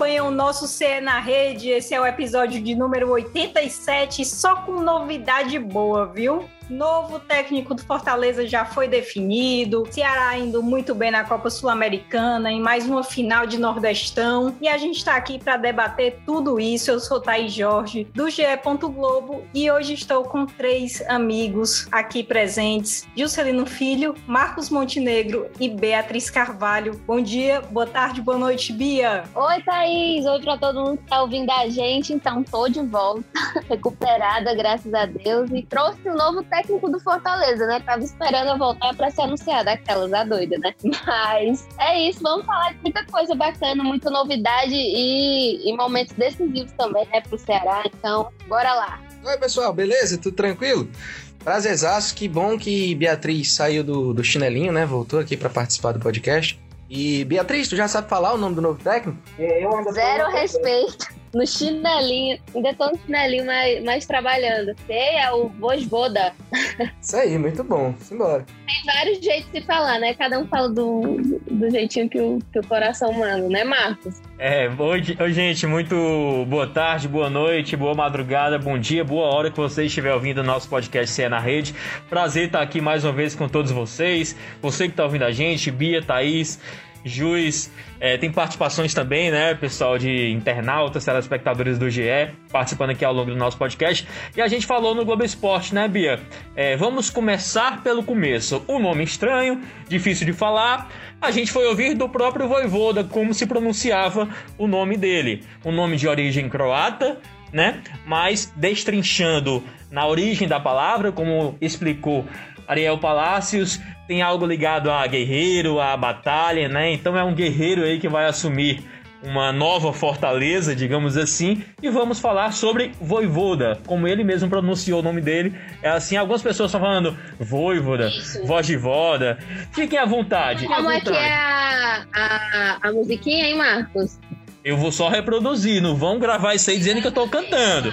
acompanham o nosso CE na Rede. Esse é o episódio de número 87, só com novidade boa, viu? Novo técnico do Fortaleza já foi definido. Ceará indo muito bem na Copa Sul-Americana, em mais uma final de Nordestão. E a gente está aqui para debater tudo isso. Eu sou Thaís Jorge, do GE. Globo, e hoje estou com três amigos aqui presentes: Juscelino Filho, Marcos Montenegro e Beatriz Carvalho. Bom dia, boa tarde, boa noite, Bia. Oi, Thaís. Oi para todo mundo que está ouvindo a gente. Então, tô de volta, recuperada, graças a Deus, e trouxe um novo técnico técnico do Fortaleza, né? Tava esperando eu voltar para ser anunciada, aquelas, a doida, né? Mas é isso, vamos falar de muita coisa bacana, muita novidade e, e momentos decisivos também, né, pro Ceará. Então, bora lá. Oi, pessoal, beleza? Tudo tranquilo? Prazerzaço, que bom que Beatriz saiu do, do chinelinho, né? Voltou aqui para participar do podcast. E Beatriz, tu já sabe falar o nome do novo técnico? É, Zero respeito no chinelinho, ainda tô no chinelinho, mas, mas trabalhando. Sei, é o Vosvoda. Isso aí, muito bom. Simbora. Tem vários jeitos de falar, né? Cada um fala do, do jeitinho que o, que o coração manda, né, Marcos? É, oi, oi, gente, muito boa tarde, boa noite, boa madrugada, bom dia, boa hora que você estiver ouvindo o nosso podcast CE na Rede. Prazer estar aqui mais uma vez com todos vocês. Você que está ouvindo a gente, Bia, Thaís. Juiz, é, tem participações também, né, pessoal de internautas, telespectadores do GE, participando aqui ao longo do nosso podcast. E a gente falou no Globo Esporte, né, Bia? É, vamos começar pelo começo. Um nome estranho, difícil de falar. A gente foi ouvir do próprio Voivoda como se pronunciava o nome dele. Um nome de origem croata, né? Mas destrinchando na origem da palavra, como explicou Ariel Palácios tem algo ligado a guerreiro, a batalha, né? Então é um guerreiro aí que vai assumir uma nova fortaleza, digamos assim, e vamos falar sobre Voivoda, como ele mesmo pronunciou o nome dele. É assim, algumas pessoas estão falando Voivoda, voz de voda. Fiquem à vontade. Como à é que é a, a, a musiquinha, hein, Marcos? Eu vou só reproduzir, não vão gravar isso aí dizendo que eu tô cantando.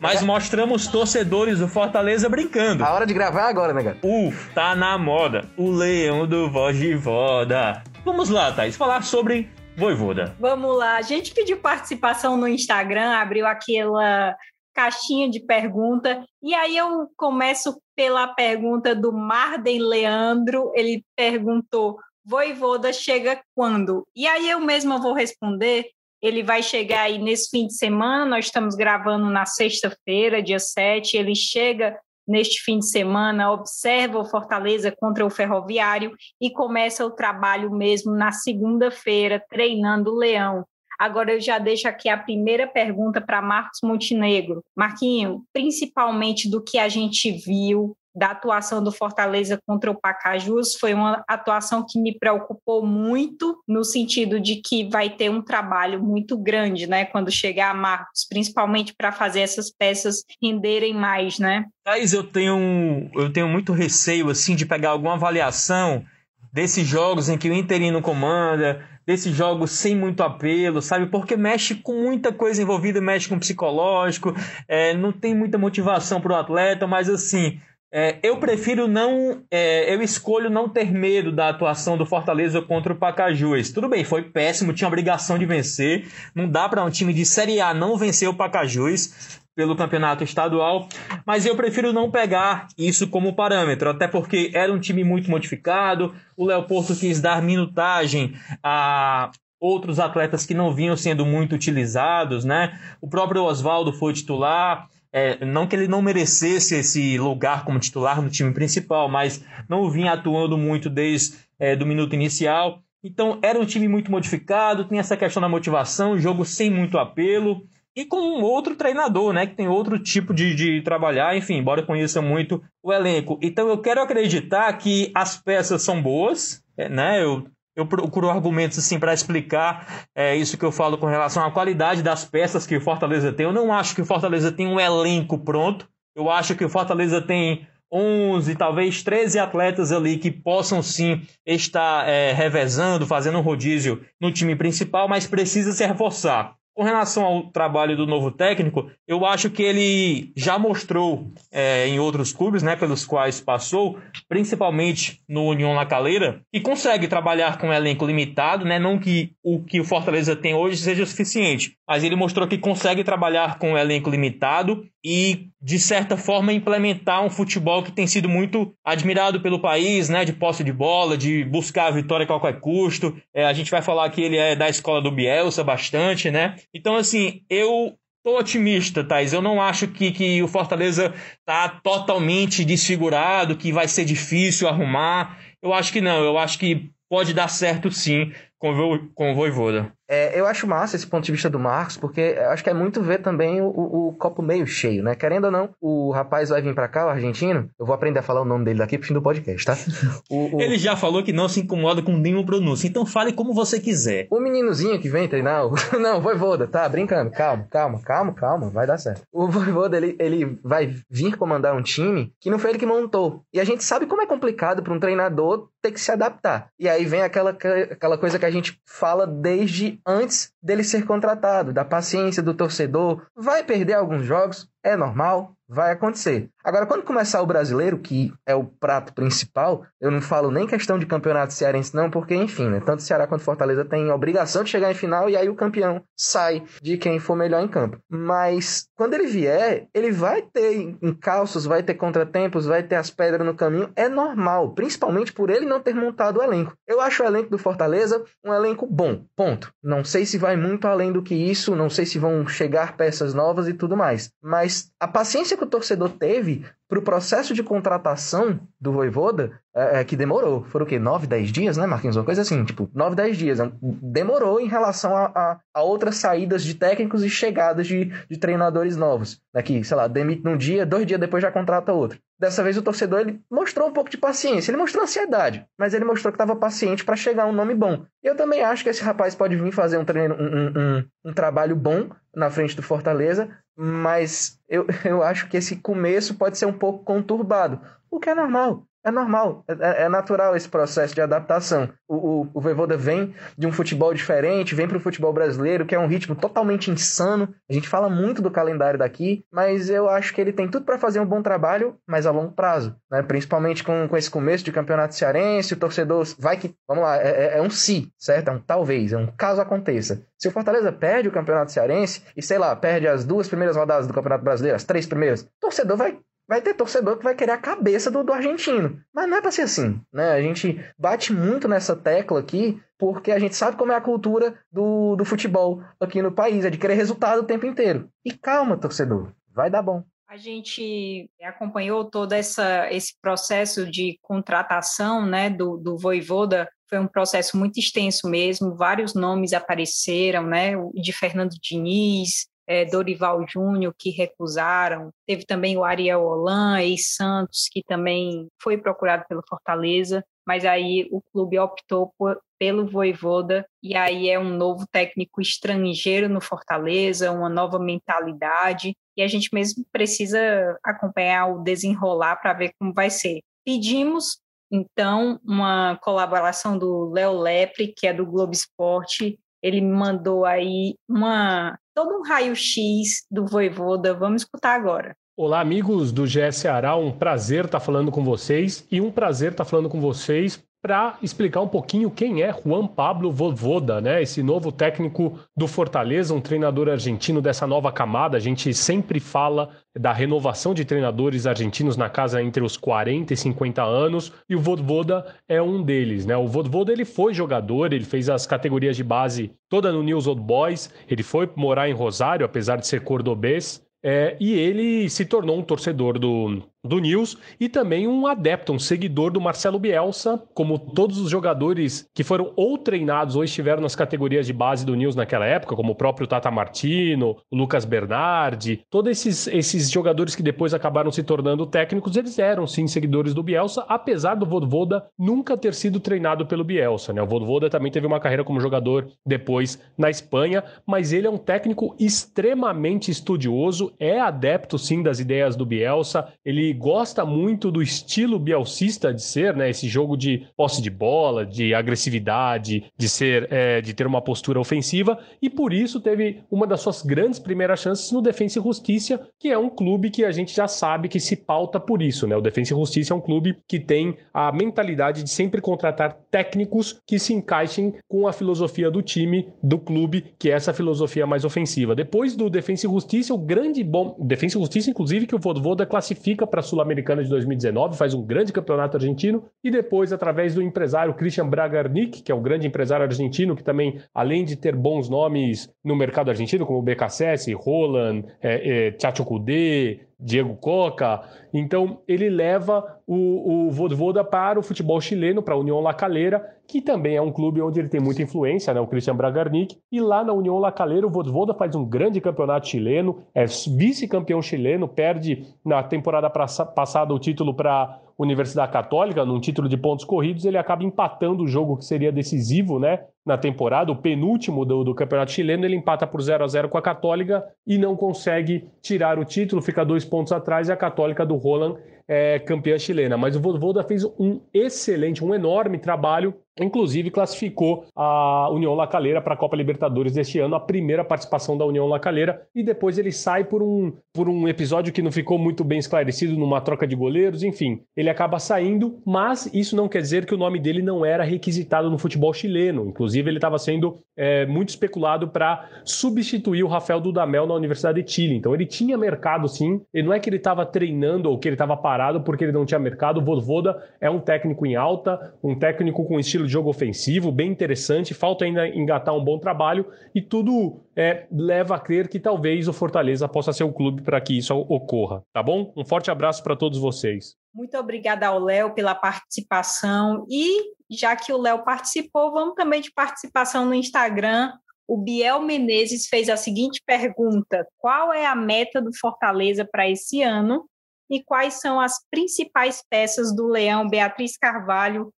Mas mostramos torcedores do Fortaleza brincando. A hora de gravar é agora, né, cara? Uf, tá na moda. O leão do voz de voda. Vamos lá, Thaís, falar sobre Voivoda. Vamos lá. A gente pediu participação no Instagram, abriu aquela caixinha de pergunta. E aí eu começo pela pergunta do Marden Leandro. Ele perguntou: Voivoda chega quando? E aí eu mesma vou responder ele vai chegar aí nesse fim de semana, nós estamos gravando na sexta-feira, dia 7. Ele chega neste fim de semana, observa o Fortaleza contra o Ferroviário e começa o trabalho mesmo na segunda-feira, treinando o Leão. Agora eu já deixo aqui a primeira pergunta para Marcos Montenegro. Marquinho, principalmente do que a gente viu da atuação do Fortaleza contra o Pacajus foi uma atuação que me preocupou muito no sentido de que vai ter um trabalho muito grande, né, quando chegar a Marcos, principalmente para fazer essas peças renderem mais, né? Mas eu tenho eu tenho muito receio assim de pegar alguma avaliação desses jogos em que o interino comanda, desses jogos sem muito apelo, sabe? Porque mexe com muita coisa envolvida, mexe com psicológico, é, não tem muita motivação para o atleta, mas assim, é, eu prefiro não. É, eu escolho não ter medo da atuação do Fortaleza contra o Pacajus. Tudo bem, foi péssimo, tinha obrigação de vencer. Não dá para um time de Série A não vencer o Pacajus pelo campeonato estadual, mas eu prefiro não pegar isso como parâmetro, até porque era um time muito modificado. O Léo Porto quis dar minutagem a outros atletas que não vinham sendo muito utilizados, né? O próprio Oswaldo foi titular. É, não que ele não merecesse esse lugar como titular no time principal, mas não vinha atuando muito desde é, do minuto inicial. Então era um time muito modificado, tem essa questão da motivação, jogo sem muito apelo e com um outro treinador, né, que tem outro tipo de, de trabalhar, enfim, embora conheça muito o elenco. Então eu quero acreditar que as peças são boas, é, né? Eu eu procuro argumentos assim para explicar é, isso que eu falo com relação à qualidade das peças que o Fortaleza tem. Eu não acho que o Fortaleza tem um elenco pronto. Eu acho que o Fortaleza tem 11, talvez 13 atletas ali que possam sim estar é, revezando, fazendo um rodízio no time principal, mas precisa se reforçar. Com relação ao trabalho do novo técnico, eu acho que ele já mostrou é, em outros clubes, né, pelos quais passou, principalmente no União La Calera, que consegue trabalhar com um elenco limitado, né, não que o que o Fortaleza tem hoje seja suficiente, mas ele mostrou que consegue trabalhar com um elenco limitado e, de certa forma, implementar um futebol que tem sido muito admirado pelo país, né, de posse de bola, de buscar a vitória a qualquer custo. É, a gente vai falar que ele é da escola do Bielsa bastante, né? Então, assim, eu tô otimista, Thais. Eu não acho que, que o Fortaleza tá totalmente desfigurado, que vai ser difícil arrumar. Eu acho que não. Eu acho que pode dar certo sim com o, com o Voivoda. É, eu acho massa esse ponto de vista do Marcos, porque acho que é muito ver também o, o, o, copo meio cheio, né? Querendo ou não, o rapaz vai vir para cá, o argentino. Eu vou aprender a falar o nome dele daqui pro fim do podcast, tá? O, Ele já falou que não se incomoda com nenhum pronúncio, então fale como você quiser. O meninozinho que vem treinar, o... não, Voivoda, tá brincando, calma, calma, calma, calma, vai dar certo. O Voivoda, ele, ele vai vir comandar um time que não foi ele que montou. E a gente sabe como é complicado para um treinador ter que se adaptar. E aí vem aquela, aquela coisa que a gente fala desde antes dele ser contratado, da paciência do torcedor. Vai perder alguns jogos, é normal, vai acontecer. Agora, quando começar o brasileiro, que é o prato principal, eu não falo nem questão de campeonato cearense, não, porque, enfim, né, tanto Ceará quanto Fortaleza tem a obrigação de chegar em final e aí o campeão sai de quem for melhor em campo. Mas quando ele vier, ele vai ter encalços, vai ter contratempos, vai ter as pedras no caminho, é normal, principalmente por ele não ter montado o elenco. Eu acho o elenco do Fortaleza um elenco bom, ponto. Não sei se vai muito além do que isso, não sei se vão chegar peças novas e tudo mais, mas a paciência que o torcedor teve para o processo de contratação do Voivoda, é, é, que demorou. Foram o quê? 9, 10 dias, né, Marquinhos? Uma coisa assim, tipo, 9, 10 dias. Demorou em relação a, a, a outras saídas de técnicos e chegadas de, de treinadores novos. Daqui, sei lá, demite num dia, dois dias depois já contrata outro. Dessa vez o torcedor ele mostrou um pouco de paciência, ele mostrou ansiedade, mas ele mostrou que estava paciente para chegar um nome bom. Eu também acho que esse rapaz pode vir fazer um, treino, um, um, um, um trabalho bom na frente do Fortaleza, mas eu, eu acho que esse começo pode ser um pouco conturbado, o que é normal. É normal, é, é, natural esse processo de adaptação. O, o, o Voivoda vem de um futebol diferente, vem para o futebol brasileiro, que é um ritmo totalmente insano. A gente fala muito do calendário daqui, mas eu acho que ele tem tudo para fazer um bom trabalho, mas a longo prazo. Né? Principalmente com, com esse começo de campeonato cearense, o torcedor vai que. Vamos lá, é, é, é um si, certo? É um talvez, é um caso aconteça. Se o Fortaleza perde o campeonato cearense e, sei lá, perde as duas primeiras rodadas do Campeonato Brasileiro, as três primeiras, o torcedor vai vai ter torcedor que vai querer a cabeça do, do argentino. Mas não é para ser assim, né? A gente bate muito nessa tecla aqui porque a gente sabe como é a cultura do, do futebol aqui no país, é de querer resultado o tempo inteiro. E calma, torcedor, vai dar bom. A gente acompanhou todo essa, esse processo de contratação né, do, do Voivoda, foi um processo muito extenso mesmo, vários nomes apareceram, né, de Fernando Diniz, é, Dorival Júnior, que recusaram. Teve também o Ariel Holan, ex-Santos, que também foi procurado pelo Fortaleza, mas aí o clube optou por, pelo Voivoda, e aí é um novo técnico estrangeiro no Fortaleza, uma nova mentalidade, e a gente mesmo precisa acompanhar o desenrolar para ver como vai ser. Pedimos então uma colaboração do Léo Lepre, que é do Globo Esporte, ele mandou aí uma todo um raio-x do Voivoda. Vamos escutar agora. Olá, amigos do GS Ceará. Um prazer estar falando com vocês e um prazer estar falando com vocês para explicar um pouquinho quem é Juan Pablo Vovoda, né? Esse novo técnico do Fortaleza, um treinador argentino dessa nova camada. A gente sempre fala da renovação de treinadores argentinos na casa entre os 40 e 50 anos, e o Vovoda é um deles, né? O Vovoda ele foi jogador, ele fez as categorias de base toda no News Old Boys, ele foi morar em Rosário, apesar de ser cordobês, é, e ele se tornou um torcedor do, do News e também um adepto, um seguidor do Marcelo Bielsa, como todos os jogadores que foram ou treinados ou estiveram nas categorias de base do News naquela época, como o próprio Tata Martino, o Lucas Bernardi, todos esses, esses jogadores que depois acabaram se tornando técnicos, eles eram sim seguidores do Bielsa, apesar do Vodvoda nunca ter sido treinado pelo Bielsa. Né? O Vodvoda também teve uma carreira como jogador depois na Espanha, mas ele é um técnico extremamente estudioso, é adepto sim das ideias do Bielsa, ele gosta muito do estilo bielcista de ser, né? Esse jogo de posse de bola, de agressividade, de ser, é, de ter uma postura ofensiva, e por isso teve uma das suas grandes primeiras chances no Defensa e Justiça, que é um clube que a gente já sabe que se pauta por isso, né? O Defensa e Justiça é um clube que tem a mentalidade de sempre contratar técnicos que se encaixem com a filosofia do time, do clube, que é essa filosofia mais ofensiva. Depois do Defensa e Justiça, o grande bom. Defensa e Justiça, inclusive, que o Voivoda classifica para a Sul-Americana de 2019, faz um grande campeonato argentino, e depois, através do empresário Christian Bragarnik, que é o grande empresário argentino, que também, além de ter bons nomes no mercado argentino, como BKSS, Roland, é, é, Chacho Kudê, Diego Coca. Então, ele leva o, o Voivoda para o futebol chileno, para a União La Calera, que também é um clube onde ele tem muita influência, né? o Christian Bragarnik. E lá na União La Calera, o Voivoda faz um grande campeonato chileno, é vice-campeão chileno, perde na temporada passada o título para Universidade Católica, num título de pontos corridos, ele acaba empatando o jogo que seria decisivo, né? Na temporada, o penúltimo do, do campeonato chileno, ele empata por 0 a 0 com a Católica e não consegue tirar o título, fica dois pontos atrás e a Católica do Roland é campeã chilena. Mas o Voivoda fez um excelente, um enorme trabalho Inclusive, classificou a União Lacaleira para a Copa Libertadores deste ano, a primeira participação da União Lacaleira, e depois ele sai por um, por um episódio que não ficou muito bem esclarecido, numa troca de goleiros, enfim. Ele acaba saindo, mas isso não quer dizer que o nome dele não era requisitado no futebol chileno. Inclusive, ele estava sendo é, muito especulado para substituir o Rafael Dudamel na Universidade de Chile. Então, ele tinha mercado sim, e não é que ele estava treinando ou que ele estava parado porque ele não tinha mercado. O Voivoda é um técnico em alta, um técnico com estilo de jogo ofensivo, bem interessante. Falta ainda engatar um bom trabalho e tudo é, leva a crer que talvez o Fortaleza possa ser o clube para que isso ocorra, tá bom? Um forte abraço para todos vocês. Muito obrigada ao Léo pela participação e já que o Léo participou, vamos também de participação no Instagram. O Biel Menezes fez a seguinte pergunta: Qual é a meta do Fortaleza para esse ano? E quais são as principais peças do Leão Beatriz Carvalho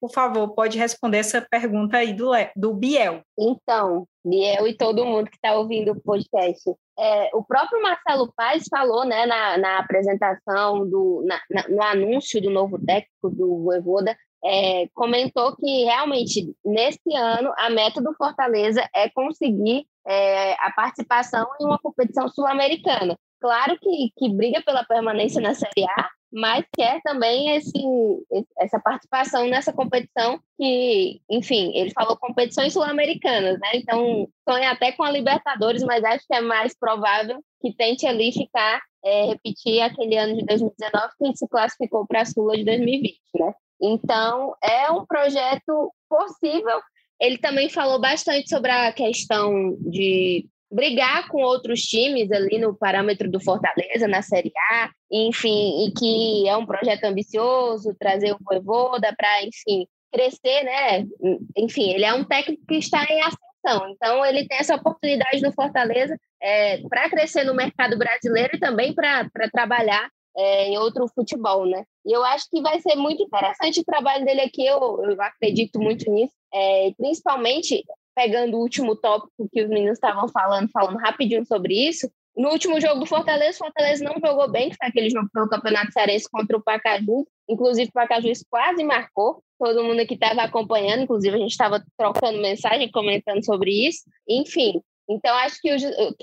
por favor, pode responder essa pergunta aí do, do Biel. Então, Biel e todo mundo que está ouvindo o podcast. É, o próprio Marcelo Paes falou né, na, na apresentação, do, na, na, no anúncio do novo técnico do Voivoda, é, comentou que realmente nesse ano a meta do Fortaleza é conseguir é, a participação em uma competição sul-americana. Claro que, que briga pela permanência na Série A, mas quer também esse, essa participação nessa competição que, enfim, ele falou competições sul-americanas, né? Então, sonha até com a Libertadores, mas acho que é mais provável que tente ali ficar, é, repetir aquele ano de 2019 que se classificou para a Sula de 2020, né? Então, é um projeto possível. Ele também falou bastante sobre a questão de brigar com outros times ali no parâmetro do Fortaleza, na Série A, enfim, e que é um projeto ambicioso, trazer o Voivoda para, enfim, crescer, né? Enfim, ele é um técnico que está em ascensão, então ele tem essa oportunidade no Fortaleza é, para crescer no mercado brasileiro e também para trabalhar é, em outro futebol, né? E eu acho que vai ser muito interessante o trabalho dele aqui, eu, eu acredito muito nisso, é, principalmente pegando o último tópico que os meninos estavam falando, falando rapidinho sobre isso, no último jogo do Fortaleza, o Fortaleza não jogou bem, que foi aquele jogo pelo Campeonato Cearense contra o Pacaju. Inclusive, o Pacaju quase marcou. Todo mundo que estava acompanhando, inclusive a gente estava trocando mensagem, comentando sobre isso. Enfim, então acho que o,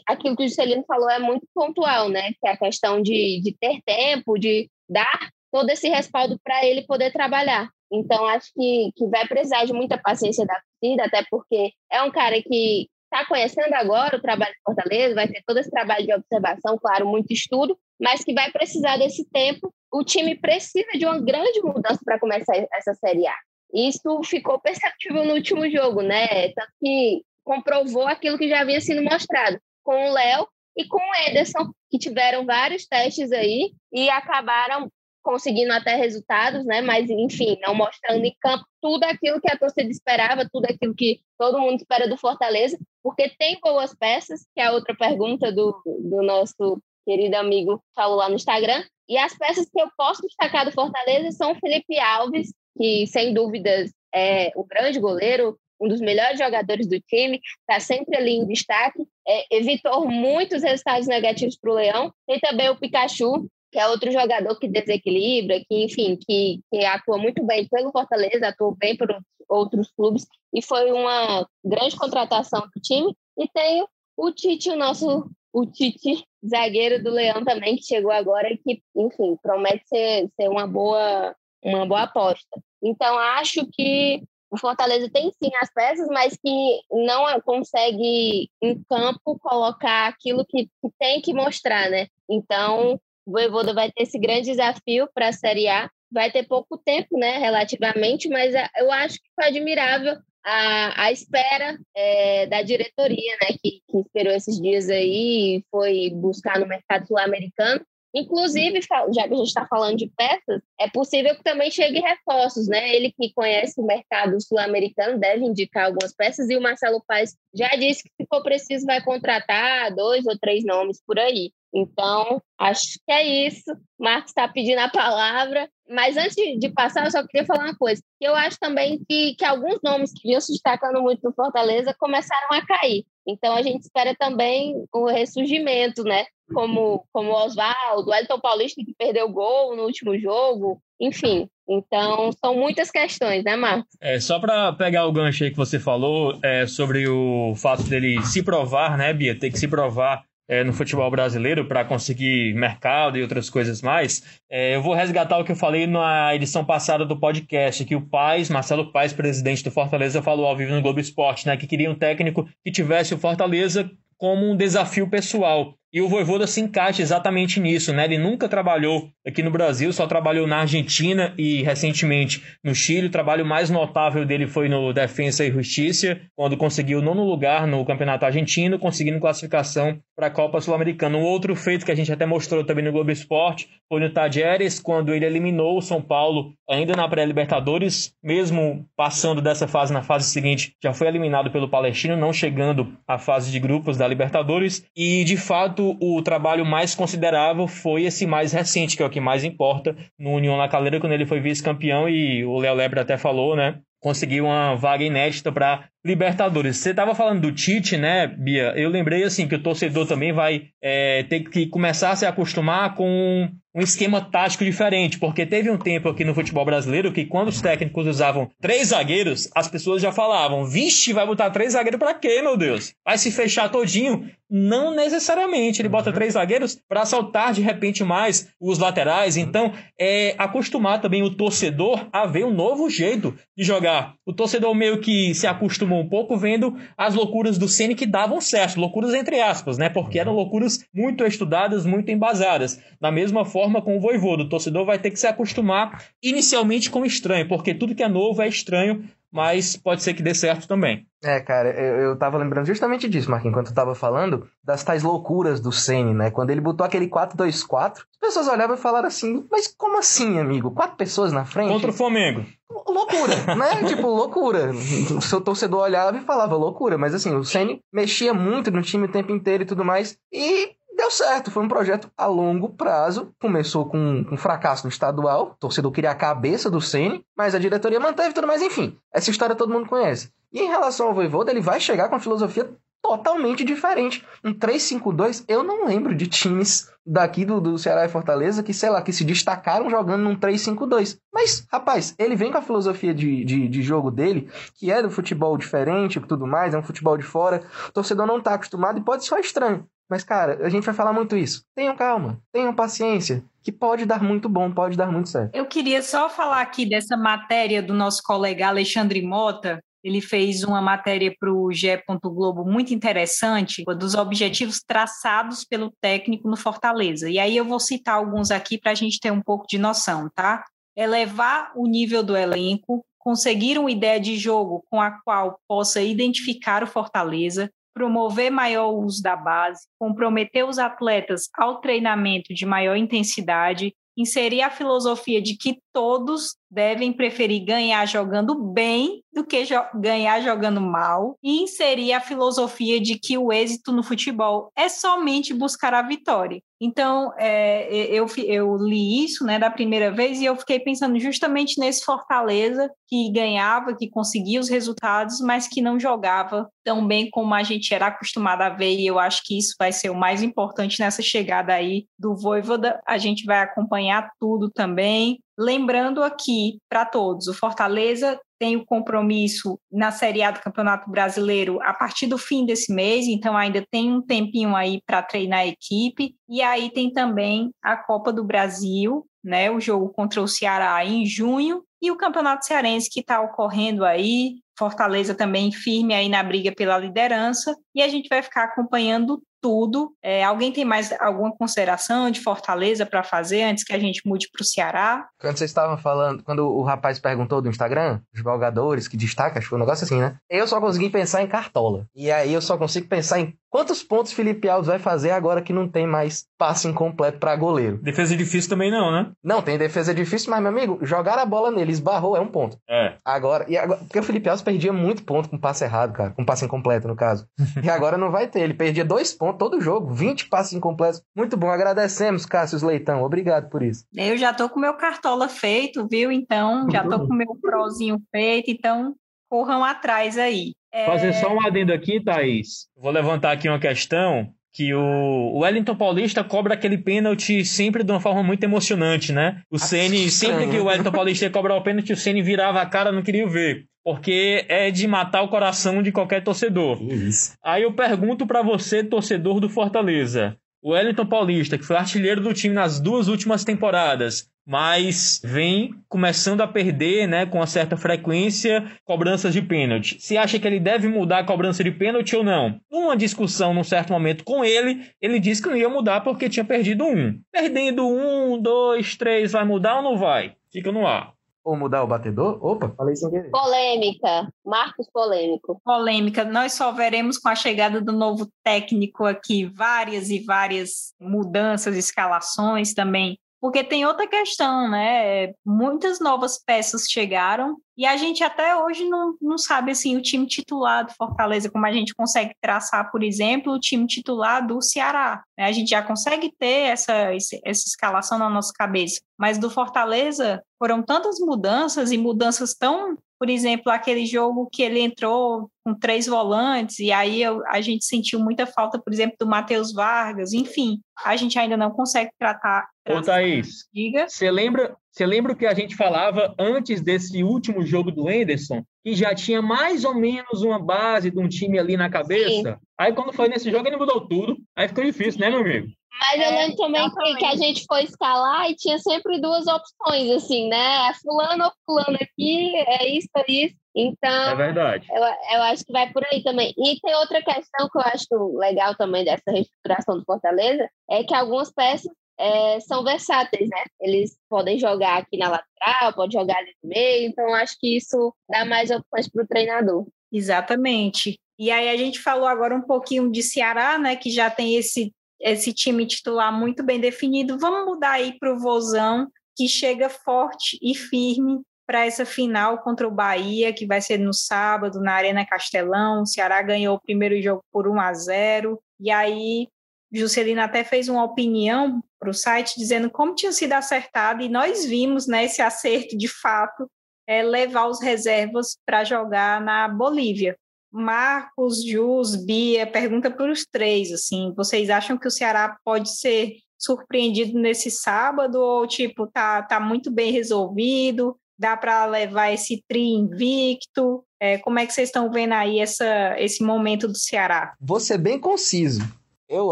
aquilo que o Juscelino falou é muito pontual, né? Que é a questão de, de ter tempo, de dar todo esse respaldo para ele poder trabalhar. Então, acho que, que vai precisar de muita paciência da torcida, até porque é um cara que está conhecendo agora o trabalho de Fortaleza, vai ter todo esse trabalho de observação, claro, muito estudo, mas que vai precisar desse tempo. O time precisa de uma grande mudança para começar essa Série A. Isso ficou perceptível no último jogo, né? Tanto que comprovou aquilo que já havia sido mostrado com o Léo e com o Ederson, que tiveram vários testes aí e acabaram conseguindo até resultados, né? Mas, enfim, não mostrando em campo tudo aquilo que a torcida esperava, tudo aquilo que todo mundo espera do Fortaleza, porque tem boas peças, que é a outra pergunta do, do nosso querido amigo falou lá no Instagram. E as peças que eu posso destacar do Fortaleza são o Felipe Alves, que sem dúvidas é o grande goleiro, um dos melhores jogadores do time, está sempre ali em destaque, é, evitou muitos resultados negativos para o Leão. Tem também o Pikachu, que é outro jogador que desequilibra, que, enfim, que, que atua muito bem pelo Fortaleza, atuou bem por outros clubes, e foi uma grande contratação do time. E tem o Tite, o nosso o Tite, zagueiro do Leão também, que chegou agora e que, enfim, promete ser, ser uma, boa, uma boa aposta. Então, acho que o Fortaleza tem sim as peças, mas que não consegue em campo colocar aquilo que, que tem que mostrar, né? Então, o Voivoda vai ter esse grande desafio para a Série A. Vai ter pouco tempo, né, relativamente, mas é, eu acho que foi admirável a, a espera é, da diretoria, né, que, que esperou esses dias aí e foi buscar no mercado sul-americano Inclusive, já que a gente está falando de peças, é possível que também chegue reforços, né? Ele que conhece o mercado sul-americano deve indicar algumas peças e o Marcelo Paes já disse que, se for preciso, vai contratar dois ou três nomes por aí. Então, acho que é isso. Marcos está pedindo a palavra. Mas antes de passar, eu só queria falar uma coisa. Eu acho também que, que alguns nomes que vinham se destacando muito no Fortaleza começaram a cair. Então, a gente espera também o ressurgimento, né? Como, como o Oswaldo, o Elton Paulista, que perdeu o gol no último jogo. Enfim, então, são muitas questões, né, Marcos? É, só para pegar o gancho aí que você falou é, sobre o fato dele se provar, né, Bia? Ter que se provar é, no futebol brasileiro para conseguir mercado e outras coisas mais, é, eu vou resgatar o que eu falei na edição passada do podcast, que o Paz, Marcelo Paz, presidente do Fortaleza, falou ao vivo no Globo Esporte, né, que queria um técnico que tivesse o Fortaleza como um desafio pessoal. E o Voivoda se encaixa exatamente nisso, né? Ele nunca trabalhou aqui no Brasil, só trabalhou na Argentina e recentemente no Chile. O trabalho mais notável dele foi no Defensa e Justiça, quando conseguiu o nono lugar no Campeonato Argentino, conseguindo classificação para a Copa Sul-Americana. Um outro feito que a gente até mostrou também no Globo Esporte foi no Tajeres, quando ele eliminou o São Paulo ainda na pré-Libertadores, mesmo passando dessa fase na fase seguinte, já foi eliminado pelo Palestino, não chegando à fase de grupos da Libertadores. E de fato fato, o trabalho mais considerável foi esse mais recente, que é o que mais importa, no União na Calera, quando ele foi vice-campeão, e o Léo Lebre até falou, né? Conseguiu uma vaga inédita para Libertadores. Você estava falando do Tite, né, Bia? Eu lembrei assim que o torcedor também vai é, ter que começar a se acostumar com um esquema tático diferente, porque teve um tempo aqui no futebol brasileiro que quando os técnicos usavam três zagueiros, as pessoas já falavam: "Vixe, vai botar três zagueiros para quê, meu Deus? Vai se fechar todinho?" Não necessariamente. Ele bota uhum. três zagueiros para saltar de repente mais os laterais. Então, é acostumar também o torcedor a ver um novo jeito de jogar. O torcedor meio que se acostumou um pouco vendo as loucuras do Ceni que davam certo, loucuras entre aspas, né? Porque eram loucuras muito estudadas, muito embasadas. Da mesma forma forma com o voivodo. O torcedor vai ter que se acostumar inicialmente com o estranho, porque tudo que é novo é estranho, mas pode ser que dê certo também. É, cara, eu, eu tava lembrando justamente disso, Marquinhos, enquanto eu tava falando das tais loucuras do Ceni, né? Quando ele botou aquele 4-2-4, as pessoas olhavam e falaram assim, mas como assim, amigo? Quatro pessoas na frente? Contra o Flamengo. Loucura, né? tipo, loucura. O seu torcedor olhava e falava loucura, mas assim, o Ceni mexia muito no time o tempo inteiro e tudo mais, e deu certo. Foi um projeto a longo prazo. Começou com um fracasso no estadual. O torcedor queria a cabeça do Ceni, mas a diretoria manteve tudo mais. Enfim, essa história todo mundo conhece. E em relação ao Voivoda, ele vai chegar com uma filosofia totalmente diferente. Um 3-5-2, eu não lembro de times daqui do, do Ceará e Fortaleza que, sei lá, que se destacaram jogando num 3-5-2. Mas, rapaz, ele vem com a filosofia de, de, de, jogo dele, que é do futebol diferente e tudo mais, é um futebol de fora. O torcedor não tá acostumado e pode soar estranho. Mas, cara, a gente vai falar muito isso. Tenham calma, tenham paciência, que pode dar muito bom, pode dar muito certo. Eu queria só falar aqui dessa matéria do nosso colega Alexandre Mota. Ele fez uma matéria para o GE. Globo muito interessante dos objetivos traçados pelo técnico no Fortaleza. E aí eu vou citar alguns aqui para a gente ter um pouco de noção, tá? Elevar o nível do elenco, conseguir uma ideia de jogo com a qual possa identificar o Fortaleza, promover maior uso da base, comprometer os atletas ao treinamento de maior intensidade, inserir a filosofia de que todos devem preferir ganhar jogando bem do que jo ganhar jogando mal e inserir a filosofia de que o êxito no futebol é somente buscar a vitória. Então, é, eu, eu li isso né, da primeira vez e eu fiquei pensando justamente nesse Fortaleza que ganhava, que conseguia os resultados, mas que não jogava tão bem como a gente era acostumado a ver. E eu acho que isso vai ser o mais importante nessa chegada aí do Voivoda. A gente vai acompanhar tudo também. Lembrando aqui para todos, o Fortaleza tem o compromisso na Série A do Campeonato Brasileiro a partir do fim desse mês, então ainda tem um tempinho aí para treinar a equipe. E aí tem também a Copa do Brasil, né, o jogo contra o Ceará em junho, e o Campeonato Cearense que está ocorrendo aí, Fortaleza também firme aí na briga pela liderança, e a gente vai ficar acompanhando tudo. É, alguém tem mais alguma consideração de Fortaleza para fazer antes que a gente mude para o Ceará? Quando vocês estavam falando, quando o rapaz perguntou do Instagram, os jogadores que destaca, acho que foi um negócio assim, né? Eu só consegui pensar em Cartola. E aí eu só consigo pensar em quantos pontos Felipe Alves vai fazer agora que não tem mais passe incompleto para goleiro. Defesa difícil também não, né? Não, tem defesa difícil, mas, meu amigo, jogar a bola nele, esbarrou, é um ponto. É. Agora, e agora porque o Felipe Alves perdia muito ponto com passe errado, cara, com passe incompleto, no caso. e agora não vai ter, ele perdia dois pontos todo jogo, 20 passes incompletos. Muito bom, agradecemos, Cássio Leitão. Obrigado por isso. Eu já tô com meu cartola feito, viu? Então, já tô com meu prozinho feito, então corram atrás aí. É... Fazer só um adendo aqui, Thaís. Vou levantar aqui uma questão que o Wellington Paulista cobra aquele pênalti sempre de uma forma muito emocionante, né? O Ceni sempre que o Wellington Paulista ia cobrar o pênalti, o Ceni virava a cara, não queria ver porque é de matar o coração de qualquer torcedor. Isso. Aí eu pergunto para você, torcedor do Fortaleza, o Wellington Paulista, que foi artilheiro do time nas duas últimas temporadas, mas vem começando a perder, né, com uma certa frequência, cobranças de pênalti. Você acha que ele deve mudar a cobrança de pênalti ou não? Numa discussão, num certo momento com ele, ele disse que não ia mudar porque tinha perdido um. Perdendo um, dois, três, vai mudar ou não vai? Fica no ar. Ou mudar o batedor? Opa, falei sem querer. Polêmica. Marcos polêmico. Polêmica. Nós só veremos com a chegada do novo técnico aqui várias e várias mudanças, escalações também porque tem outra questão, né? Muitas novas peças chegaram e a gente até hoje não, não sabe assim o time titular do Fortaleza, como a gente consegue traçar, por exemplo, o time titular do Ceará. Né? A gente já consegue ter essa, essa escalação na nossa cabeça. Mas do Fortaleza foram tantas mudanças e mudanças tão por exemplo, aquele jogo que ele entrou com três volantes, e aí eu, a gente sentiu muita falta, por exemplo, do Matheus Vargas, enfim, a gente ainda não consegue tratar. Ô, Thaís, diga. Você lembra, você lembra o que a gente falava antes desse último jogo do Anderson? Que já tinha mais ou menos uma base de um time ali na cabeça? Sim. Aí quando foi nesse jogo ele mudou tudo. Aí ficou difícil, né, meu amigo? Mas eu é, lembro também que, que, a gente foi escalar e tinha sempre duas opções, assim, né? É fulano ou fulano aqui, é isso, é isso. Então, é verdade. Eu, eu acho que vai por aí também. E tem outra questão que eu acho legal também dessa reestruturação do Fortaleza, é que algumas peças é, são versáteis, né? Eles podem jogar aqui na lateral, pode jogar ali no meio, então acho que isso dá mais opções para o treinador. Exatamente. E aí a gente falou agora um pouquinho de Ceará, né? Que já tem esse esse time titular muito bem definido. Vamos mudar aí para o Vozão, que chega forte e firme para essa final contra o Bahia, que vai ser no sábado, na Arena Castelão. O Ceará ganhou o primeiro jogo por 1 a 0 E aí, Juscelino até fez uma opinião para o site dizendo como tinha sido acertado, e nós vimos né, esse acerto de fato, é, levar os reservas para jogar na Bolívia. Marcos, Jus, Bia, pergunta para os três, assim, vocês acham que o Ceará pode ser surpreendido nesse sábado ou tipo tá tá muito bem resolvido? Dá para levar esse tri invicto? É, como é que vocês estão vendo aí essa, esse momento do Ceará? Vou ser bem conciso. Eu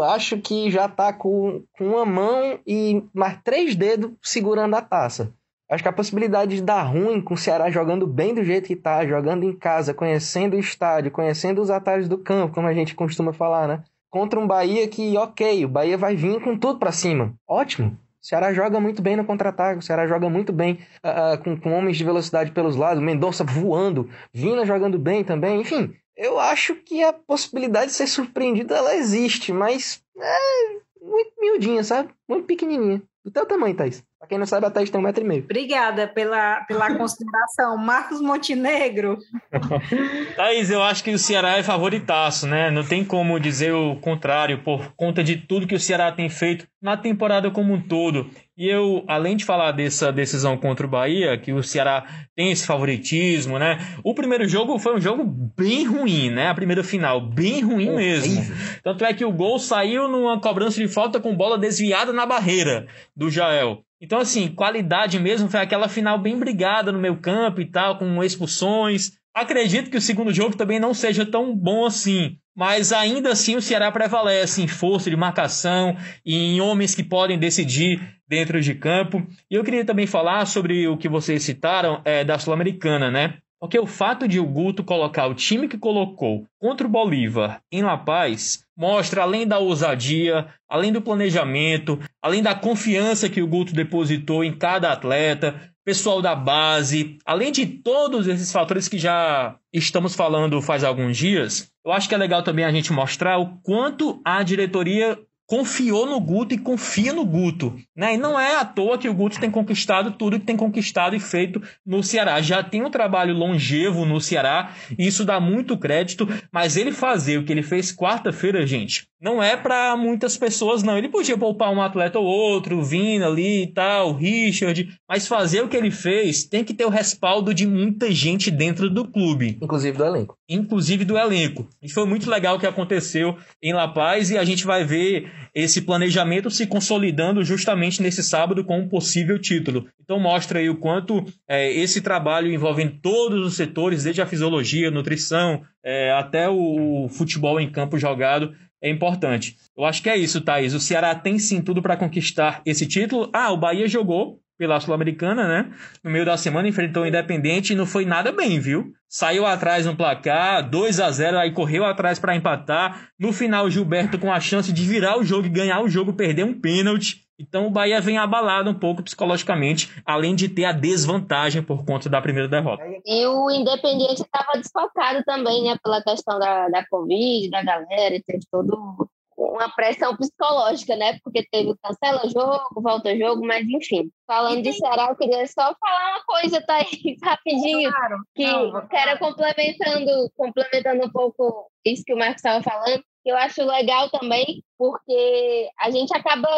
acho que já tá com, com uma mão e mais três dedos segurando a taça. Acho que a possibilidade de dar ruim com o Ceará jogando bem do jeito que tá, jogando em casa, conhecendo o estádio, conhecendo os atalhos do campo, como a gente costuma falar, né? Contra um Bahia que, ok, o Bahia vai vir com tudo para cima. Ótimo. O Ceará joga muito bem no contra-ataque, o Ceará joga muito bem uh, uh, com, com, homens de velocidade pelos lados, Mendonça voando, Vina jogando bem também, enfim. Eu acho que a possibilidade de ser surpreendido ela existe, mas é muito miudinha, sabe? Muito pequenininha. Do teu tamanho, Thaís. Pra quem não sabe, a Thaís tem um metro e meio. Obrigada pela, pela consideração. Marcos Montenegro. Thaís, eu acho que o Ceará é favoritaço, né? Não tem como dizer o contrário, por conta de tudo que o Ceará tem feito na temporada como um todo. E eu, além de falar dessa decisão contra o Bahia, que o Ceará tem esse favoritismo, né? O primeiro jogo foi um jogo bem ruim, né? A primeira final, bem ruim oh, mesmo. Tanto é que o gol saiu numa cobrança de falta com bola desviada na barreira do Jael. Então, assim, qualidade mesmo foi aquela final bem brigada no meu campo e tal, com expulsões. Acredito que o segundo jogo também não seja tão bom assim. Mas ainda assim o Ceará prevalece em força de marcação e em homens que podem decidir dentro de campo. E eu queria também falar sobre o que vocês citaram é, da Sul-Americana, né? Porque o fato de o Guto colocar o time que colocou contra o Bolívar em La Paz mostra, além da ousadia, além do planejamento, além da confiança que o Guto depositou em cada atleta, pessoal da base, além de todos esses fatores que já estamos falando faz alguns dias, eu acho que é legal também a gente mostrar o quanto a diretoria confiou no Guto e confia no Guto. Né? E não é à toa que o Guto tem conquistado tudo que tem conquistado e feito no Ceará. Já tem um trabalho longevo no Ceará, e isso dá muito crédito, mas ele fazer o que ele fez quarta-feira, gente, não é para muitas pessoas, não. Ele podia poupar um atleta ou outro, vindo ali e tal, Richard, mas fazer o que ele fez tem que ter o respaldo de muita gente dentro do clube. Inclusive do elenco. Inclusive do elenco. E foi muito legal o que aconteceu em La Paz e a gente vai ver esse planejamento se consolidando justamente nesse sábado com um possível título. Então mostra aí o quanto é, esse trabalho envolvendo todos os setores, desde a fisiologia, nutrição, é, até o, o futebol em campo jogado, é importante. Eu acho que é isso, Thaís. O Ceará tem sim tudo para conquistar esse título. Ah, o Bahia jogou pela Sul-Americana, né? No meio da semana enfrentou o Independente e não foi nada bem, viu? Saiu atrás no placar, 2 a 0 aí correu atrás para empatar. No final, Gilberto com a chance de virar o jogo e ganhar o jogo, perder um pênalti. Então o Bahia vem abalado um pouco psicologicamente, além de ter a desvantagem por conta da primeira derrota. E o Independiente estava desfocado também, né? Pela questão da, da Covid, da galera, e teve todo uma pressão psicológica, né? Porque teve cancela jogo, volta jogo, mas enfim. Falando de Ceará, eu queria só falar uma coisa, Thaís, rapidinho, claro. que, Não, que era complementando, complementando um pouco isso que o Marcos estava falando, eu acho legal também, porque a gente acaba.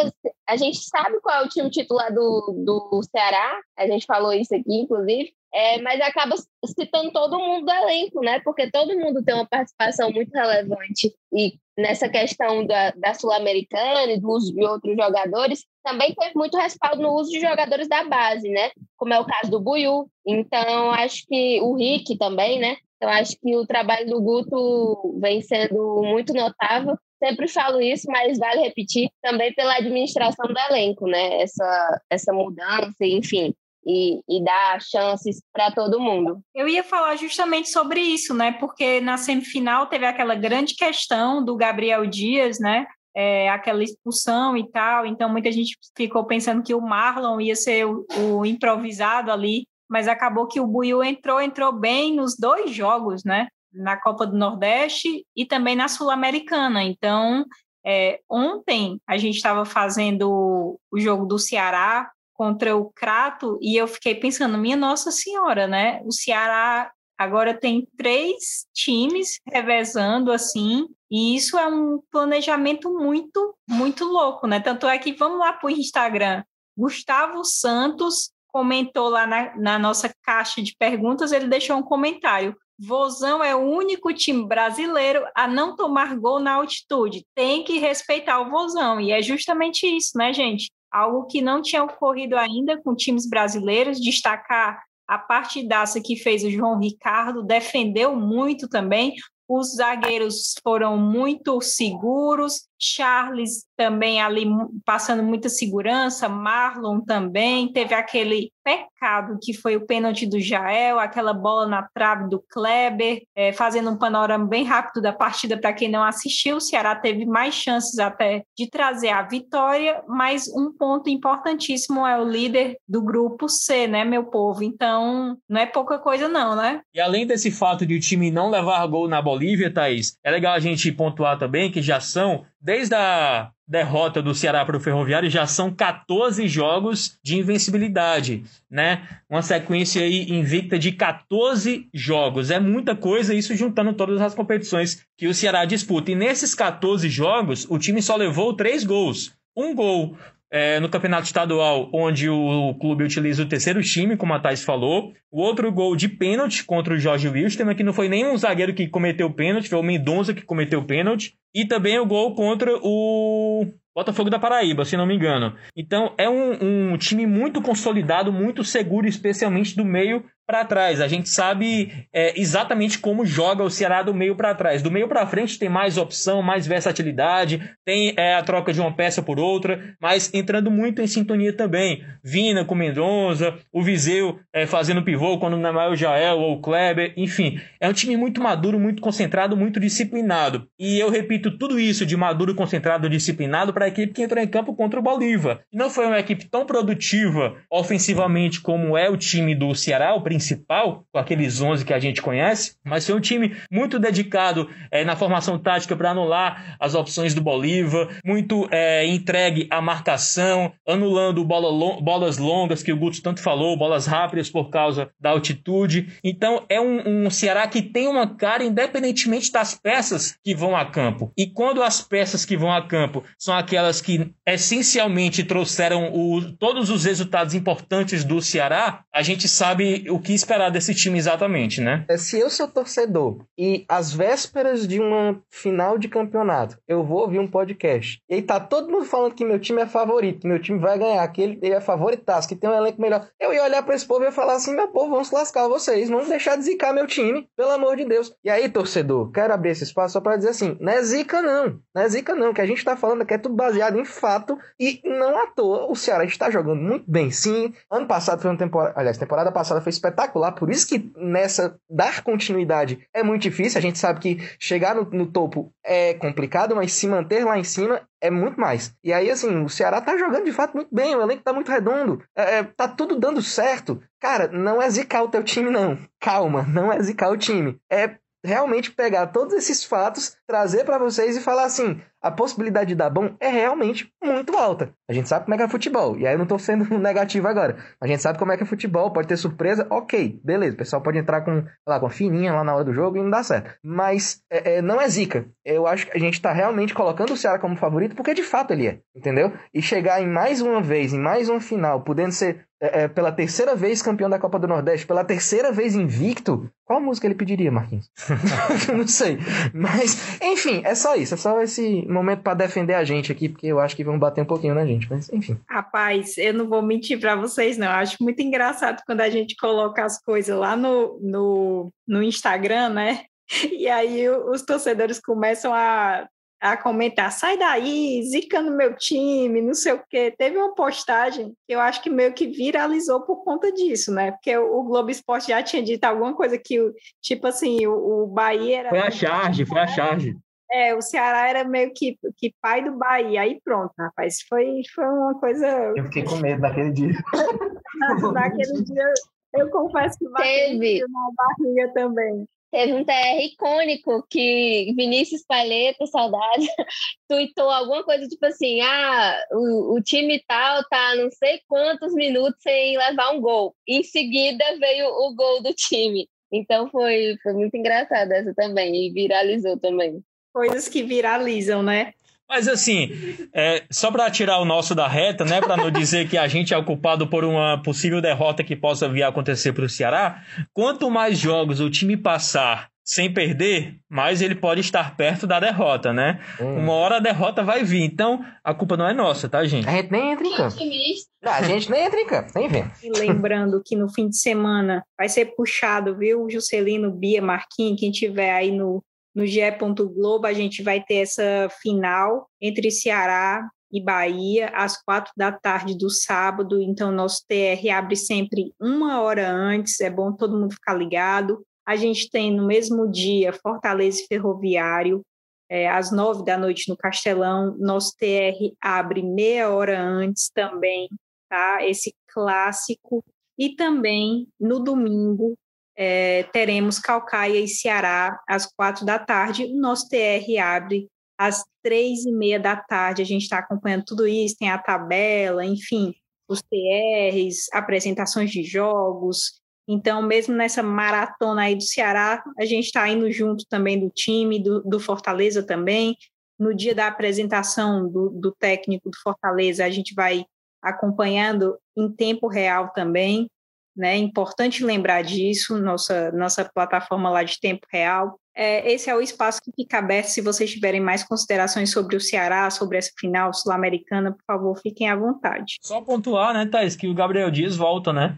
A gente sabe qual é o time titular do, do Ceará, a gente falou isso aqui, inclusive, é, mas acaba citando todo mundo do elenco, né? Porque todo mundo tem uma participação muito relevante. E nessa questão da, da Sul-Americana e do uso de outros jogadores, também teve muito respaldo no uso de jogadores da base, né? Como é o caso do Buiu. Então, acho que o Rick também, né? Então, acho que o trabalho do Guto vem sendo muito notável. Sempre falo isso, mas vale repetir também pela administração do elenco, né? Essa, essa mudança, enfim e, e dar chances para todo mundo. Eu ia falar justamente sobre isso, né? Porque na semifinal teve aquela grande questão do Gabriel Dias, né? É, aquela expulsão e tal, então muita gente ficou pensando que o Marlon ia ser o, o improvisado ali, mas acabou que o Buiu entrou, entrou bem nos dois jogos, né? Na Copa do Nordeste e também na Sul-Americana. Então, é, ontem a gente estava fazendo o jogo do Ceará contra o Crato e eu fiquei pensando, minha Nossa Senhora, né? O Ceará agora tem três times revezando assim, e isso é um planejamento muito, muito louco, né? Tanto é que vamos lá para o Instagram. Gustavo Santos comentou lá na, na nossa caixa de perguntas, ele deixou um comentário. Vozão é o único time brasileiro a não tomar gol na altitude. Tem que respeitar o Vozão. E é justamente isso, né, gente? algo que não tinha ocorrido ainda com times brasileiros, destacar a partidaça que fez o João Ricardo, defendeu muito também, os zagueiros foram muito seguros, Charles também ali passando muita segurança, Marlon também, teve aquele pecado que foi o pênalti do Jael, aquela bola na trave do Kleber, é, fazendo um panorama bem rápido da partida para quem não assistiu, o Ceará teve mais chances até de trazer a vitória, mas um ponto importantíssimo é o líder do grupo C, né, meu povo? Então, não é pouca coisa não, né? E além desse fato de o time não levar gol na Bolívia, Thaís, é legal a gente pontuar também que já são desde a derrota do Ceará para o Ferroviário, já são 14 jogos de invencibilidade, né? Uma sequência aí invicta de 14 jogos. É muita coisa, isso juntando todas as competições que o Ceará disputa. E nesses 14 jogos, o time só levou três gols. Um gol é, no campeonato estadual, onde o clube utiliza o terceiro time, como a Thais falou. O outro gol de pênalti contra o Jorge Wilstermann, que não foi nem um zagueiro que cometeu pênalti, foi o Mendonça que cometeu pênalti. E também o gol contra o Botafogo da Paraíba, se não me engano. Então é um, um time muito consolidado, muito seguro, especialmente do meio para trás. A gente sabe é, exatamente como joga o Ceará do meio para trás. Do meio para frente tem mais opção, mais versatilidade, tem é, a troca de uma peça por outra, mas entrando muito em sintonia também. Vina com Mendonça, o Viseu é, fazendo pivô quando não é o Jael ou o Kleber, enfim. É um time muito maduro, muito concentrado, muito disciplinado. E eu repito tudo isso de maduro, concentrado, disciplinado para a equipe que entrou em campo contra o Bolívar. Não foi uma equipe tão produtiva ofensivamente como é o time do Ceará, o principal, com aqueles 11 que a gente conhece, mas foi um time muito dedicado é, na formação tática para anular as opções do Bolívar, muito é, entregue à marcação, anulando bola lo bolas longas, que o Guto tanto falou, bolas rápidas por causa da altitude. Então é um, um Ceará que tem uma cara independentemente das peças que vão a campo. E quando as peças que vão a campo são aquelas que essencialmente trouxeram o, todos os resultados importantes do Ceará, a gente sabe o que esperar desse time exatamente, né? É, se eu sou torcedor e às vésperas de uma final de campeonato, eu vou ouvir um podcast e aí tá todo mundo falando que meu time é favorito, meu time vai ganhar, que ele, ele é favoritaço, que tem um elenco melhor. Eu ia olhar para esse povo e ia falar assim: meu povo, vamos lascar vocês, vamos deixar de zicar meu time, pelo amor de Deus. E aí, torcedor, quero abrir esse espaço só pra dizer assim: não é zica não, não é zica não, que a gente tá falando aqui é tudo baseado em fato e não à toa o Ceará está jogando muito bem, sim. Ano passado foi uma temporada, aliás, temporada passada foi espetacular espetacular. Por isso que nessa dar continuidade é muito difícil. A gente sabe que chegar no, no topo é complicado, mas se manter lá em cima é muito mais. E aí, assim, o Ceará tá jogando de fato muito bem, o elenco tá muito redondo, é, é, tá tudo dando certo. Cara, não é zicar o teu time, não. Calma, não é zicar o time. É realmente pegar todos esses fatos, trazer para vocês e falar assim: a possibilidade de dar bom é realmente muito alta. A gente sabe como é que é futebol, e aí eu não tô sendo negativo agora. A gente sabe como é que é futebol, pode ter surpresa, ok, beleza. O pessoal pode entrar com, lá, com a fininha lá na hora do jogo e não dá certo. Mas é, é, não é zica. Eu acho que a gente tá realmente colocando o Ceará como favorito, porque de fato ele é, entendeu? E chegar em mais uma vez, em mais um final, podendo ser é, é, pela terceira vez campeão da Copa do Nordeste, pela terceira vez invicto, qual música ele pediria, Marquinhos? não sei. Mas, enfim, é só isso. É só esse momento para defender a gente aqui, porque eu acho que vão bater um pouquinho na gente. Mas, enfim. Rapaz, eu não vou mentir para vocês, não. Eu acho muito engraçado quando a gente coloca as coisas lá no, no, no Instagram, né? E aí os torcedores começam a a comentar, sai daí, zica no meu time, não sei o quê. Teve uma postagem que eu acho que meio que viralizou por conta disso, né? Porque o Globo Esporte já tinha dito alguma coisa que, tipo assim, o, o Bahia era... Foi a charge, foi a charge. É, o Ceará era meio que, que pai do Bahia, aí pronto, rapaz, foi, foi uma coisa... Eu fiquei com medo naquele dia. naquele dia, eu confesso que bateu na barriga também. Teve um TR icônico que Vinícius Paleta, saudade, tweetou alguma coisa tipo assim: ah, o, o time tal tá não sei quantos minutos sem levar um gol. Em seguida veio o gol do time. Então foi, foi muito engraçado essa também, e viralizou também. Coisas que viralizam, né? Mas assim, é, só para tirar o nosso da reta, né, para não dizer que a gente é o culpado por uma possível derrota que possa vir a acontecer para o Ceará, quanto mais jogos o time passar sem perder, mais ele pode estar perto da derrota, né? Hum. Uma hora a derrota vai vir, então a culpa não é nossa, tá, gente? A gente nem entra em campo. a gente nem entra em campo, nem vem. E lembrando que no fim de semana vai ser puxado, viu? Juscelino, Bia, Marquinhos, quem tiver aí no, no GE. Globo, a gente vai ter essa final entre Ceará e Bahia às quatro da tarde do sábado. Então, nosso TR abre sempre uma hora antes, é bom todo mundo ficar ligado. A gente tem no mesmo dia Fortaleza e Ferroviário, é, às nove da noite no Castelão. Nosso TR abre meia hora antes também, tá? Esse clássico. E também no domingo, é, teremos Calcaia e Ceará às quatro da tarde. O nosso TR abre às três e meia da tarde. A gente está acompanhando tudo isso, tem a tabela, enfim, os TRs, apresentações de jogos. Então, mesmo nessa maratona aí do Ceará, a gente está indo junto também do time, do, do, Fortaleza também. No dia da apresentação do, do técnico do Fortaleza, a gente vai acompanhando em tempo real também. Né? É importante lembrar disso, nossa, nossa plataforma lá de tempo real. É, esse é o espaço que fica aberto. Se vocês tiverem mais considerações sobre o Ceará, sobre essa final sul-americana, por favor, fiquem à vontade. Só pontuar, né, Thais, que o Gabriel Dias volta, né?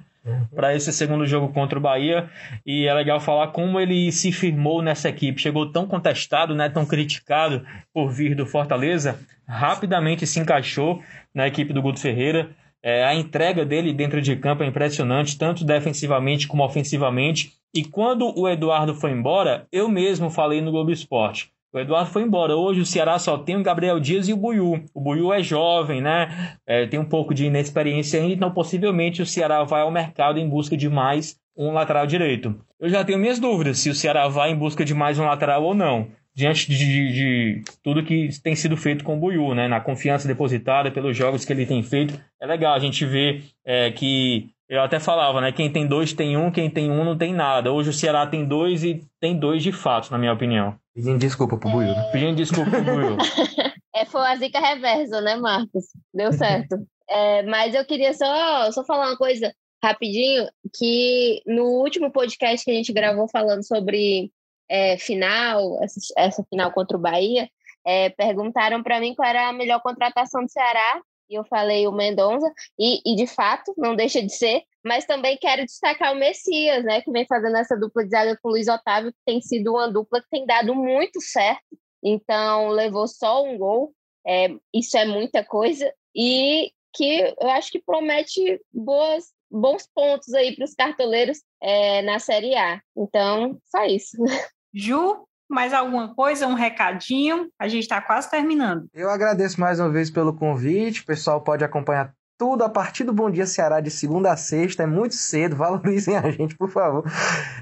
Para esse segundo jogo contra o Bahia. E é legal falar como ele se firmou nessa equipe. Chegou tão contestado, né, tão criticado por vir do Fortaleza, rapidamente se encaixou na equipe do Guto Ferreira. É, a entrega dele dentro de campo é impressionante, tanto defensivamente como ofensivamente. E quando o Eduardo foi embora, eu mesmo falei no Globo Esporte. O Eduardo foi embora. Hoje o Ceará só tem o Gabriel Dias e o Buiu. O Buiu é jovem, né? É, tem um pouco de inexperiência ainda, então possivelmente o Ceará vai ao mercado em busca de mais um lateral direito. Eu já tenho minhas dúvidas se o Ceará vai em busca de mais um lateral ou não diante de, de, de, tudo que tem sido feito com o Buiu, né? Na confiança depositada pelos jogos que ele tem feito. É legal a gente ver é, que eu até falava, né? Quem tem dois tem um, quem tem um não tem nada. Hoje o Ceará tem dois e tem dois de fato, na minha opinião. Pedindo desculpa pro Buiu, né? Pedindo desculpa pro Buiu. é, foi a zica reversa, né, Marcos? Deu certo. é, mas eu queria só, só falar uma coisa rapidinho, que no último podcast que a gente gravou falando sobre é, final, essa, final contra o Bahia, é, perguntaram para mim qual era a melhor contratação do Ceará, e eu falei o Mendonça, e, e, de fato não deixa de ser, mas também quero destacar o Messias, né, que vem fazendo essa dupla de zaga com o Luiz Otávio, que tem sido uma dupla que tem dado muito certo, então levou só um gol, é, isso é muita coisa, e que eu acho que promete boas, bons pontos aí para os cartoleiros é, na Série A. Então, só isso. Ju, mais alguma coisa, um recadinho? A gente está quase terminando. Eu agradeço mais uma vez pelo convite. O pessoal pode acompanhar tudo a partir do Bom Dia Ceará de segunda a sexta. É muito cedo, valorizem a gente, por favor.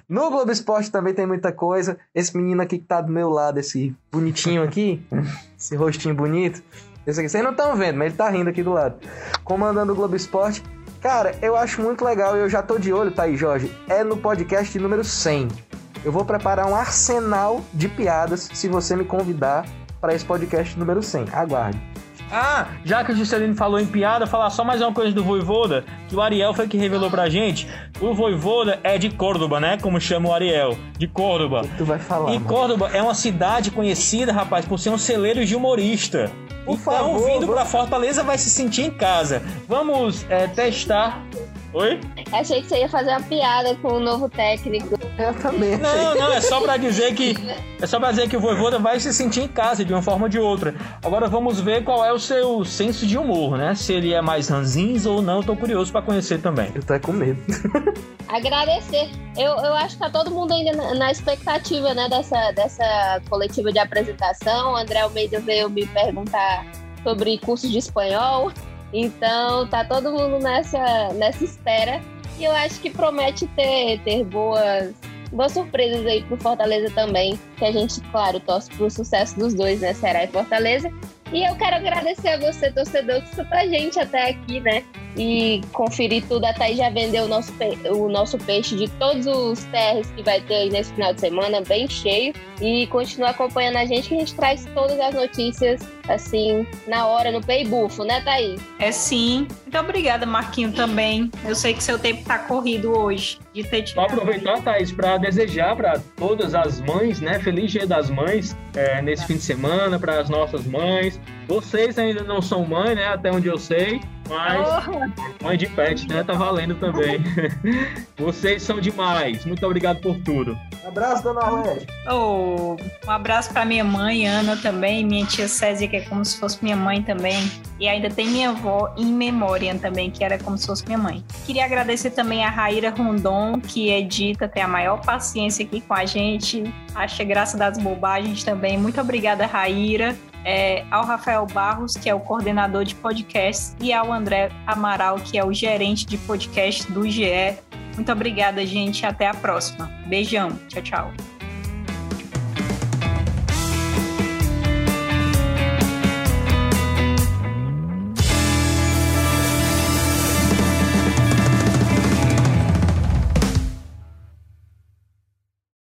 No Globo Esporte também tem muita coisa. Esse menino aqui que tá do meu lado, esse bonitinho aqui, esse rostinho bonito. Esse aqui, vocês não estão vendo, mas ele tá rindo aqui do lado. Comandando o Globo Esporte. Cara, eu acho muito legal e eu já tô de olho, tá aí, Jorge. É no podcast número 100. Eu vou preparar um arsenal de piadas se você me convidar para esse podcast número 100. Aguarde. Ah, já que o Juscelino falou em piada, falar só mais uma coisa do Voivoda, que o Ariel foi que revelou pra gente. O Voivoda é de Córdoba, né? Como chama o Ariel. De Córdoba. Tu vai falar? E mano? Córdoba é uma cidade conhecida, rapaz, por ser um celeiro de humorista. Por então, favor, vindo vou... pra Fortaleza vai se sentir em casa. Vamos é, testar Oi? Achei que você ia fazer uma piada com o novo técnico. Eu também. Não, não, é só pra dizer que. É só pra dizer que o Voivoda vai se sentir em casa de uma forma ou de outra. Agora vamos ver qual é o seu senso de humor, né? Se ele é mais ranzins ou não, tô curioso pra conhecer também. Eu tô com medo. Agradecer. Eu, eu acho que tá todo mundo ainda na, na expectativa, né, dessa, dessa coletiva de apresentação. O André Almeida veio me perguntar sobre curso de espanhol. Então tá todo mundo nessa, nessa espera. E eu acho que promete ter, ter boas, boas surpresas aí pro Fortaleza também. Que a gente, claro, torce pro sucesso dos dois, né? Será e Fortaleza. E eu quero agradecer a você, torcedor, que escutou a gente até aqui, né? E conferir tudo. A Thaís já vendeu o nosso, o nosso peixe de todos os TRs que vai ter aí nesse final de semana, bem cheio. E continua acompanhando a gente, que a gente traz todas as notícias, assim, na hora, no Paybufo, né, Thaís? É sim. Muito obrigada, Marquinho, também. Eu sei que seu tempo tá corrido hoje. De ter tirado. Vou aproveitar, Thaís, para desejar para todas as mães, né? Feliz Dia das Mães é, nesse fim de semana, para as nossas mães. Vocês ainda não são mãe, né? Até onde eu sei. Mas oh. mãe de pet, né? Tá valendo também. Vocês são demais. Muito obrigado por tudo. Um abraço, dona Arlete. Oh, um abraço para minha mãe, Ana, também. Minha tia Césia, que é como se fosse minha mãe também. E ainda tem minha avó em memória também, que era como se fosse minha mãe. Queria agradecer também a Raíra Rondon, que edita, tem a maior paciência aqui com a gente. Acha graça das bobagens também. Muito obrigada, Raíra é, ao Rafael Barros, que é o coordenador de podcast, e ao André Amaral, que é o gerente de podcast do GE. Muito obrigada, gente. Até a próxima. Beijão. Tchau, tchau.